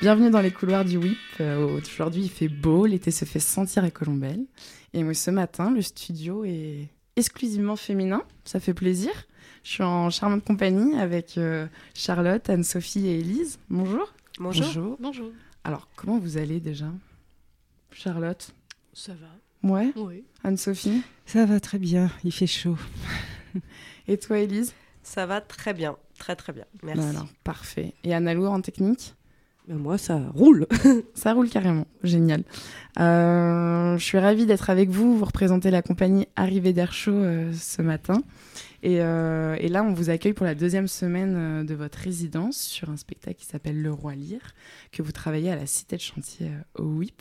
Bienvenue dans les couloirs du WIP. Euh, Aujourd'hui, il fait beau, l'été se fait sentir à Colombelle. Et moi, ce matin, le studio est exclusivement féminin. Ça fait plaisir. Je suis en charmante compagnie avec euh, Charlotte, Anne-Sophie et Élise. Bonjour. Bonjour. Bonjour. Alors, comment vous allez déjà? Charlotte? Ça va. Ouais? Oui. Anne-Sophie? Ça va très bien, il fait chaud. Et toi, Élise? Ça va très bien, très très bien. Merci. Bah alors, parfait. Et Anna Lour en technique? Moi, ça roule. Ça roule carrément, génial. Euh, je suis ravie d'être avec vous. Vous représentez la compagnie Arrivée d'Air euh, ce matin. Et, euh, et là, on vous accueille pour la deuxième semaine de votre résidence sur un spectacle qui s'appelle Le Roi Lire, que vous travaillez à la Cité de Chantier au WIP.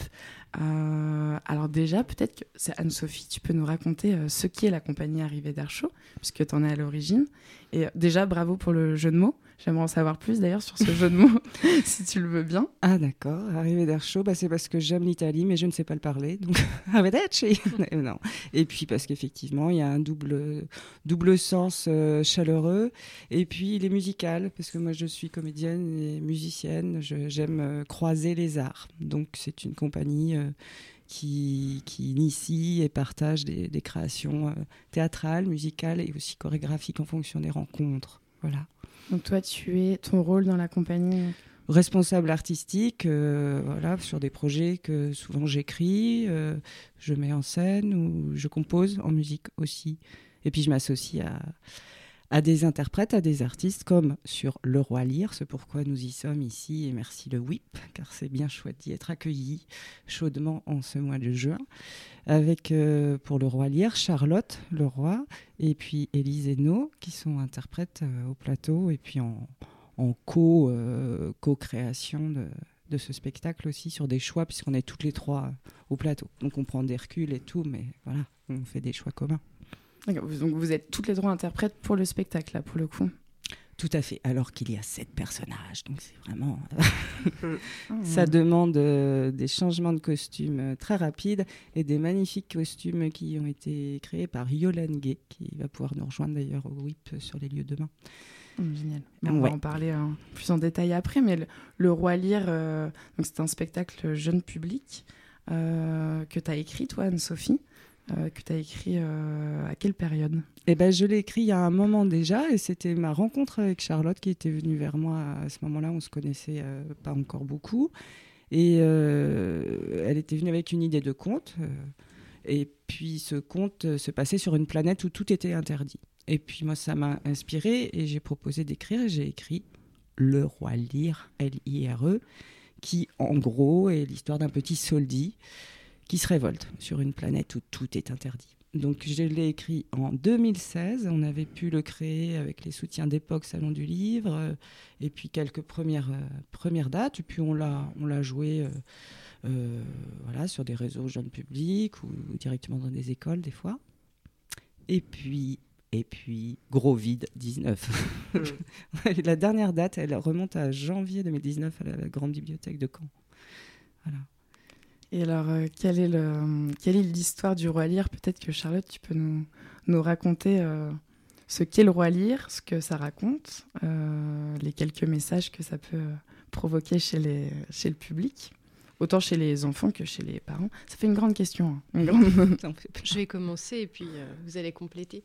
Alors déjà, peut-être que c'est Anne-Sophie, tu peux nous raconter ce qu'est la compagnie Arrivée d'Air puisque tu en es à l'origine. Et déjà, bravo pour le jeu de mots. J'aimerais en savoir plus d'ailleurs sur ce jeu de mots, si tu le veux bien. Ah d'accord, arrivé d'air chaud, bah, c'est parce que j'aime l'Italie, mais je ne sais pas le parler. Donc, non. Et puis parce qu'effectivement, il y a un double, double sens euh, chaleureux. Et puis il est musical, parce que moi je suis comédienne et musicienne. Je- J'aime euh, croiser les arts. Donc c'est une compagnie euh, qui, qui initie et partage des, des créations euh, théâtrales, musicales et aussi chorégraphiques en fonction des rencontres. Voilà. Donc toi, tu es ton rôle dans la compagnie. responsable artistique euh, voilà, sur des projets que souvent j'écris, euh, je mets en scène ou je compose en musique aussi. Et puis je m'associe à, à des interprètes, à des artistes comme sur Le Roi Lire, c'est pourquoi nous y sommes ici et merci le WIP, car c'est bien chouette d'y être accueilli chaudement en ce mois de juin. Avec euh, pour Le Roi Lire, Charlotte Le Roi et puis Élise Hainaut qui sont interprètes euh, au plateau et puis en, euh, co-création de, de ce spectacle aussi sur des choix, puisqu'on est toutes les trois au plateau. Donc on prend des reculs et tout, mais voilà, on fait des choix communs. D'accord, Donc vous êtes toutes les trois interprètes pour le spectacle, là, pour le coup. Tout à fait, alors qu'il y a sept personnages, donc c'est vraiment... Ah, Ça demande euh, des changements de costumes euh, très rapides et des magnifiques costumes qui ont été créés par Yolande Gay, qui va pouvoir nous rejoindre d'ailleurs au WIP sur les lieux demain. Hum, Génial. Mais on Ouais. va en parler euh, plus en détail après. Mais le, le Roi Lire, euh, c'est un spectacle jeune public euh, que tu as écrit, toi, Anne-Sophie. Euh, que tu as écrit euh, à quelle période? Eh ben, je l'ai écrit il y a un moment déjà, et c'était ma rencontre avec Charlotte qui était venue vers moi à ce moment-là. On se connaissait euh, pas encore beaucoup, et elle était venue avec une idée de conte. et puis ce conte se passait sur une planète où tout était interdit. Et puis moi, ça m'a inspiré, et j'ai proposé d'écrire. et J'ai écrit Le Roi Lire, L-I-R-E, qui en gros est l'histoire d'un petit soldi qui se révolte sur une planète où tout est interdit. Donc je l'ai écrit en 2016. On avait pu le créer avec les soutiens d'époque Salon du Livre euh, et puis quelques premières, euh, premières dates. Et puis on l'a, on l'a joué euh, euh, voilà, sur des réseaux jeunes publics ou directement dans des écoles des fois. Et puis, et puis gros vide 19. la dernière date, elle remonte à janvier 2019 à la Grande Bibliothèque de Caen. Voilà. Et alors, euh, quelle est le, quelle est l'histoire du Roi Lire Peut-être que Charlotte, tu peux nous, nous raconter euh, ce qu'est le Roi Lire, ce que ça raconte, euh, les quelques messages que ça peut provoquer chez, les, chez le public, autant chez les enfants que chez les parents. Ça fait une grande question. hein, une grande-. Je vais commencer et puis euh, vous allez compléter.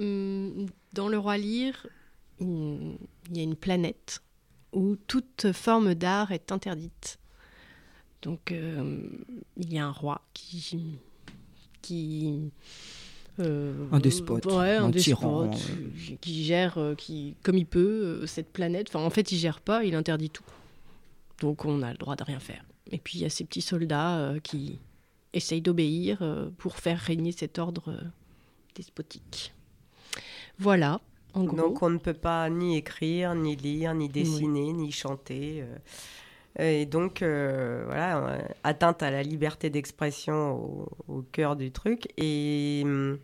Hum, Dans le Roi Lire, il y a une planète où toute forme d'art est interdite. Donc, euh, il y a un roi qui. qui euh, Un despote, ouais, un, un despote, tyran, euh, qui gère euh, qui, comme il peut euh, cette planète. Enfin, en fait, il gère pas, il interdit tout. Donc, on a le droit de rien faire. Et puis, il y a ces petits soldats euh, qui essayent d'obéir euh, pour faire régner cet ordre euh, despotique. Voilà, en gros. Donc on ne peut pas ni écrire, ni lire, ni dessiner, ni chanter. Euh. Et donc, euh, voilà, euh, atteinte à la liberté d'expression au, cœur du truc. Et, hum,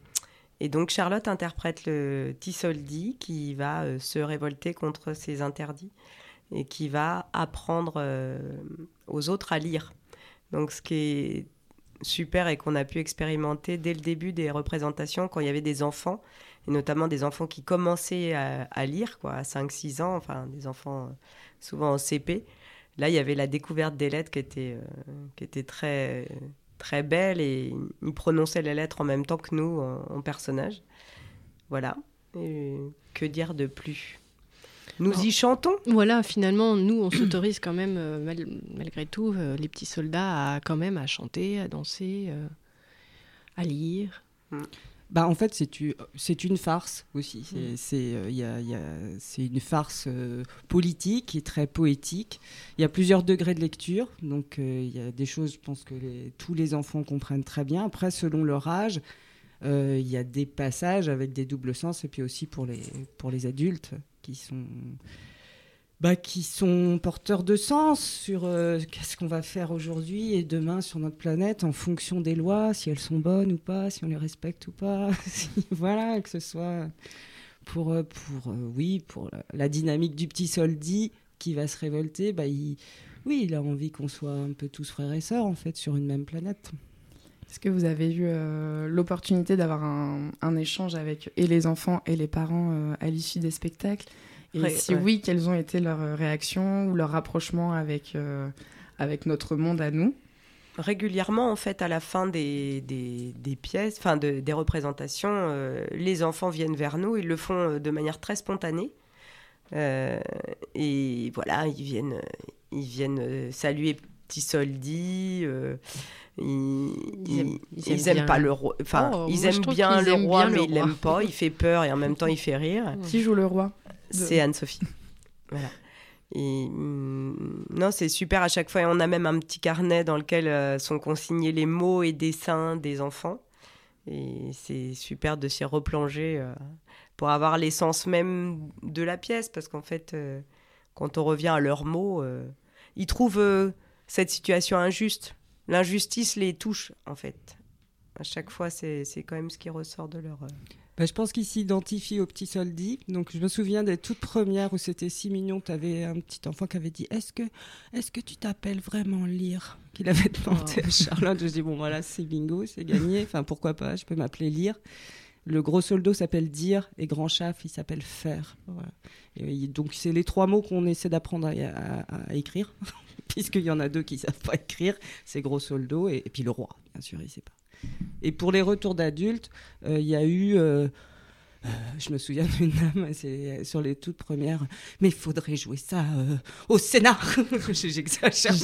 et donc, Charlotte interprète le Tissoldi qui va euh, se révolter contre ces interdits et qui va apprendre euh, aux autres à lire. Donc, ce qui est super et qu'on a pu expérimenter dès le début des représentations, quand il y avait des enfants, et notamment des enfants qui commençaient à, à lire, quoi, à 5-6 ans, enfin des enfants euh, souvent en CP, là, il y avait la découverte des lettres qui était, qui était très, très belle et il prononçait les lettres en même temps que nous en, personnage. Voilà. que dire de plus? Nous y chantons? Voilà, finalement, nous, on s'autorise quand même, malgré tout, les petits soldats, à quand même à chanter, à danser, à lire. Mm. Bah, en fait, c'est une farce aussi. C'est euh, une farce euh, politique est très poétique. Il y a plusieurs degrés de lecture. Donc, euh, il y a des choses, je pense que tous les enfants comprennent très bien. Après, selon leur âge, il y a des passages avec des doubles sens. Et puis aussi pour les, pour les adultes qui sont bah, qui sont porteurs de sens sur euh, qu'est-ce qu'on va faire aujourd'hui et demain sur notre planète en fonction des lois, si elles sont bonnes ou pas, si on les respecte ou pas. voilà, que ce soit pour, euh, pour, euh, oui, pour la, dynamique du petit soldi qui va se révolter, bah, il, oui, il a envie qu'on soit un peu tous frères et sœurs en fait sur une même planète. Est-ce que vous avez eu l'opportunité d'avoir un, un, échange avec et les enfants et les parents à l'issue des spectacles? Et si oui, quelles ont été leurs euh, réactions ou leur rapprochement avec, euh, avec notre monde à nous? Régulièrement, en fait, à la fin des, des, des pièces, enfin de, des représentations, euh, les enfants viennent vers nous, ils le font de manière très spontanée. et voilà, ils viennent, ils viennent saluer Petit Soldi. Ils, ils, aiment, pas le roi. Enfin, oh, ils aiment bien le roi, mais ils l'aiment pas. Il fait peur et en même temps il fait rire. Qui joue le roi? C'est Anne-Sophie. voilà. Mm, non, c'est super à chaque fois. Et on a même un petit carnet dans lequel euh, sont consignés les mots et dessins des enfants. Et c'est super de s'y replonger euh, pour avoir l'essence même de la pièce. Parce qu'en fait, euh, quand on revient à leurs mots, ils trouvent cette situation injuste. L'injustice les touche, en fait. À chaque fois, c'est quand même ce qui ressort de leur. Bah, je pense qu'il s'identifie au petit soldi. Donc, je me souviens des toutes premières où c'était si mignon. Tu avais un petit enfant qui avait dit Est-ce que, est que tu t'appelles vraiment Lire? Qu'il avait demandé à Charlotte. Je dis Bon, voilà, c'est bingo, c'est gagné. Enfin, pourquoi pas Je peux m'appeler Lire. Le gros soldo s'appelle dire et grand chaf, il s'appelle faire. Et donc, c'est les trois mots qu'on essaie d'apprendre à, écrire, puisqu'il y en a deux qui ne savent pas écrire c'est gros soldo et, et, puis le roi, bien sûr, il ne sait pas. Et pour les retours d'adultes, euh, il y a eu. Euh, euh, je me souviens d'une dame, c'est sur les toutes premières, mais il faudrait jouer ça au Sénat. J'exagère.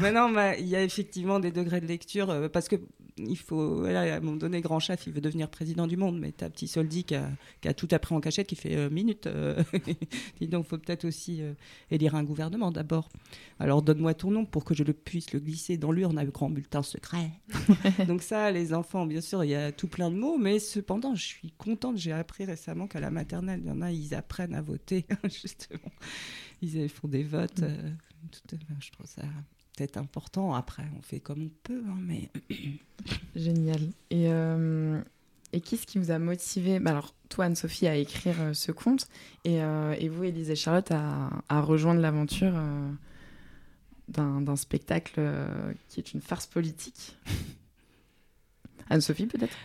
Maintenant, il y a effectivement des degrés de lecture parce que il faut, à un moment donné, grand chef, il veut devenir président du monde, mais t'as petit soldi qui a, tout appris en cachette, qui fait euh, minute. Euh, donc, il faut peut-être aussi euh, élire un gouvernement d'abord. Alors, donne-moi ton nom pour que je le puisse le glisser dans l'urne avec grand bulletin secret. donc ça, les enfants, bien sûr, il y a tout plein de mots, mais cependant, je suis contente. J'ai appris récemment qu'à la maternelle, il y en a, ils apprennent à voter, justement. Ils font des votes. je trouve ça peut-être important. Après, on fait comme on peut, hein, mais... Génial. Et, euh, et qu'est-ce qui vous a motivé? Bah Alors, toi, Anne-Sophie, à écrire euh, ce conte, et, euh, et, vous, Élise et Charlotte, à, à rejoindre l'aventure d'un spectacle qui est une farce politique? Anne-Sophie, peut-être?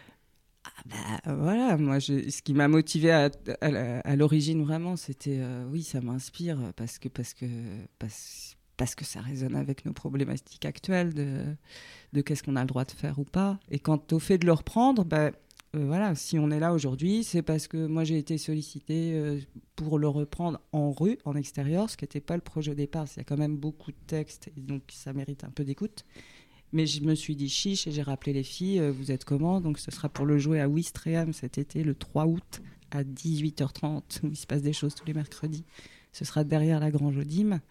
Ah bah, voilà, moi, je, ce qui m'a motivé à, à, l'origine vraiment, c'était oui, ça m'inspire parce que parce que parce, parce que ça résonne avec nos problématiques actuelles de, qu'est-ce qu'on a le droit de faire ou pas. Et quant au fait de le reprendre, ben, euh, voilà, si on est là aujourd'hui, c'est parce que moi j'ai été sollicitée euh, pour le reprendre en rue, en extérieur, ce qui n'était pas le projet au départ. Il y a quand même beaucoup de textes, donc ça mérite un peu d'écoute. Mais je me suis dit chiche et j'ai rappelé les filles, euh, vous êtes comment? Donc ce sera pour le jouer à Ouistreham cet été, le 3 août, à 18h30, où il se passe des choses tous les mercredis. Ce sera derrière la Grange Odime.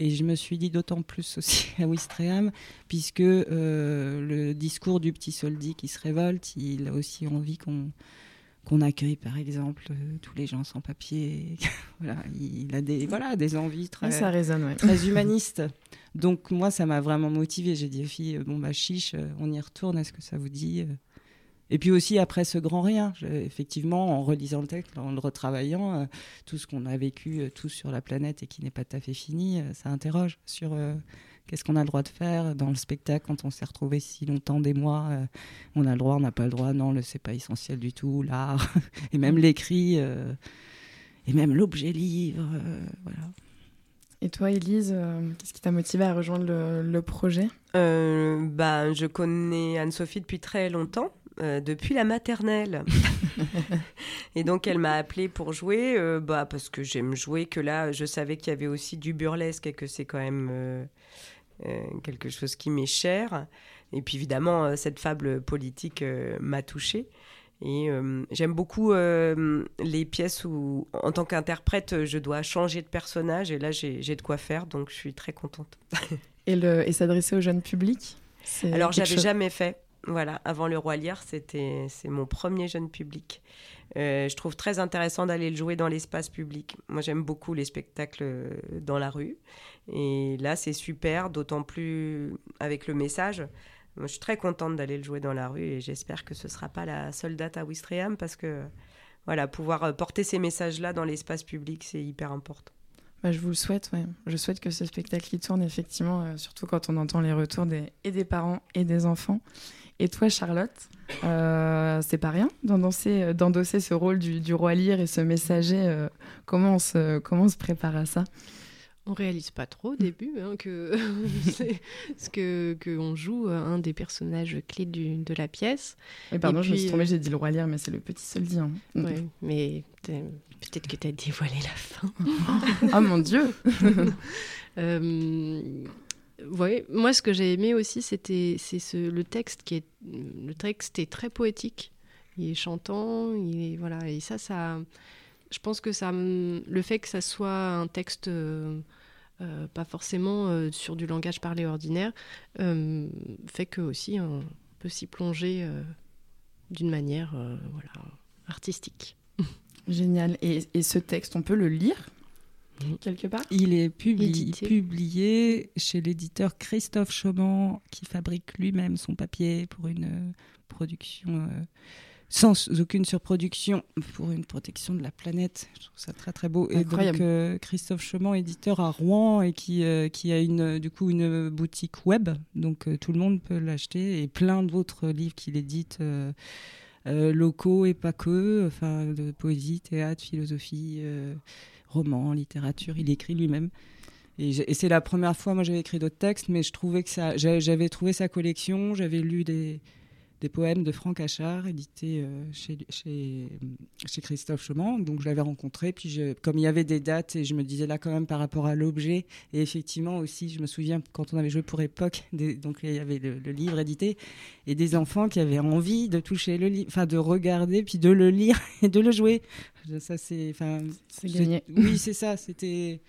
Et je me suis dit d'autant plus aussi à Ouistreham, puisque euh, le discours du petit soldi qui se révolte, il a aussi envie qu'on qu'on accueille par exemple euh, tous les gens sans papier. voilà, il a des, voilà, des envies très, ça résonne, très humanistes. Donc moi, ça m'a vraiment motivée. J'ai dit filles, bon bah chiche, on y retourne, est-ce que ça vous dit et puis aussi après ce grand rien, effectivement, en relisant le texte, en le retravaillant, euh, tout ce qu'on a vécu euh, tous sur la planète et qui n'est pas tout à fait fini, euh, ça interroge sur qu'est-ce qu'on a le droit de faire dans le spectacle quand on s'est retrouvé si longtemps des mois. on a le droit, on n'a pas le droit, non, le c'est pas essentiel du tout, l'art, et même l'écrit, et même l'objet livre, voilà. Et toi, Elise, qu'est-ce qui t'a motivé à rejoindre le, projet? Bah, Je connais Anne-Sophie depuis très longtemps. Depuis la maternelle. et donc elle m'a appelée pour jouer, bah, parce que j'aime jouer, que là je savais qu'il y avait aussi du burlesque et que c'est quand même quelque chose qui m'est cher. Et puis évidemment, cette fable politique m'a touchée. Et euh, j'aime beaucoup euh, les pièces où, en tant qu'interprète, je dois changer de personnage. Et là, j'ai de quoi faire, donc je suis très contente. et, s'adresser au jeune public Alors, j'avais jamais fait. Voilà, avant le Roi Lire, c'était c'est mon premier jeune public. Euh, je trouve très intéressant d'aller le jouer dans l'espace public. Moi, j'aime beaucoup les spectacles dans la rue. Et là, c'est super, d'autant plus avec le message je suis très contente d'aller le jouer dans la rue et j'espère que ce ne sera pas la seule date à Wistreham parce que voilà, pouvoir euh, porter ces messages-là dans l'espace public, c'est hyper important. Bah, je vous le souhaite. Je souhaite que ce spectacle y tourne effectivement, euh, surtout quand on entend les retours des, et des parents et des enfants. Et toi, Charlotte, euh, c'est pas rien d'endosser, d'endosser ce rôle du, roi lyre et ce messager. comment, se, comment on se prépare à ça? On réalise pas trop au début hein, que ce que qu'on joue un des personnages clés de la pièce. pardon, je me suis trompée, euh, j'ai dit le roi lire, mais c'est le petit soldat. Hein. Mais peut-être que tu as dévoilé la fin. oh mon Dieu euh, ouais, moi ce que j'ai aimé aussi, c'était c'est ce, le texte qui est le texte est très poétique. Il est chantant, il est voilà et ça ça je pense que ça, le fait que ça soit un texte euh, euh, pas forcément euh, sur du langage parlé ordinaire fait que aussi on peut s'y plonger d'une manière voilà, artistique. Génial. Et, et, ce texte, on peut le lire quelque part? Il est publié, publié chez l'éditeur Christophe Chauman qui fabrique lui-même son papier pour une production sans aucune surproduction pour une protection de la planète. Je trouve ça très très beau. Incroyable. Et donc euh, Christophe Chemin, éditeur à Rouen et qui, euh, qui a une, du coup une boutique web, donc euh, tout le monde peut l'acheter et plein d'autres livres qu'il édite. locaux et pas que, enfin de poésie, théâtre, philosophie, roman, littérature, il écrit lui-même. Et, et c'est la première fois, moi j'avais écrit d'autres textes, mais je trouvais que ça, j'avais trouvé sa collection, j'avais lu des, des poèmes de Franck Achard, édités euh, chez, chez, chez, Christophe Chemin. Donc je l'avais rencontré, puis comme il y avait des dates, et je me disais là quand même par rapport à l'objet, et effectivement aussi, je me souviens quand on avait joué pour Époque, donc il y avait le, livre édité, et des enfants qui avaient envie de toucher le livre, enfin de regarder, puis de le lire et de le jouer. Ça c'est, enfin, c'est gagné. Oui, c'est ça. C'était,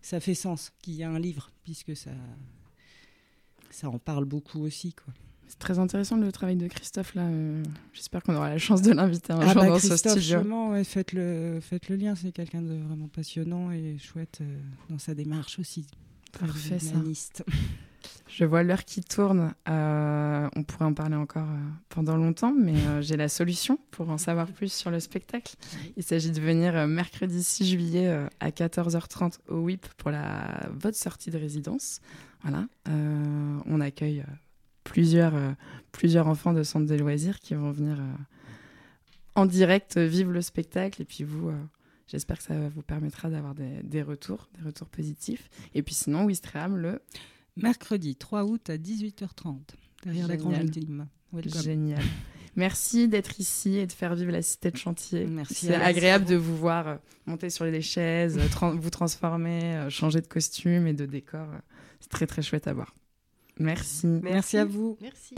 ça fait sens qu'il y a un livre, puisque ça, ça en parle beaucoup aussi, quoi. C'est très intéressant le travail de Christophe là. Euh, j'espère qu'on aura la chance de l'inviter un ah jour bah, dans ce studio. Ouais, faites le faites le lien. C'est quelqu'un de vraiment passionnant et chouette euh, dans sa démarche aussi. Parfait ça. Je vois l'heure qui tourne. Euh, on pourrait en parler encore pendant longtemps, mais j'ai la solution pour en savoir plus sur le spectacle. Il s'agit de venir mercredi 6 juillet à 14h30 au WIP pour la votre sortie de résidence. Voilà. on accueille plusieurs, euh, plusieurs enfants de centres des loisirs qui vont venir euh, en direct vivre le spectacle. Et puis vous, euh, j'espère que ça vous permettra d'avoir des, des, retours, des retours positifs. Et puis sinon, Wistreham le mercredi 3 août à 18h30, derrière la grande Génial. Merci d'être ici et de faire vivre la cité de chantier. Merci. C'est agréable de vous voir monter sur les chaises, vous transformer, changer de costume et de décor. C'est très très chouette à voir. Merci. Merci, à vous. Merci.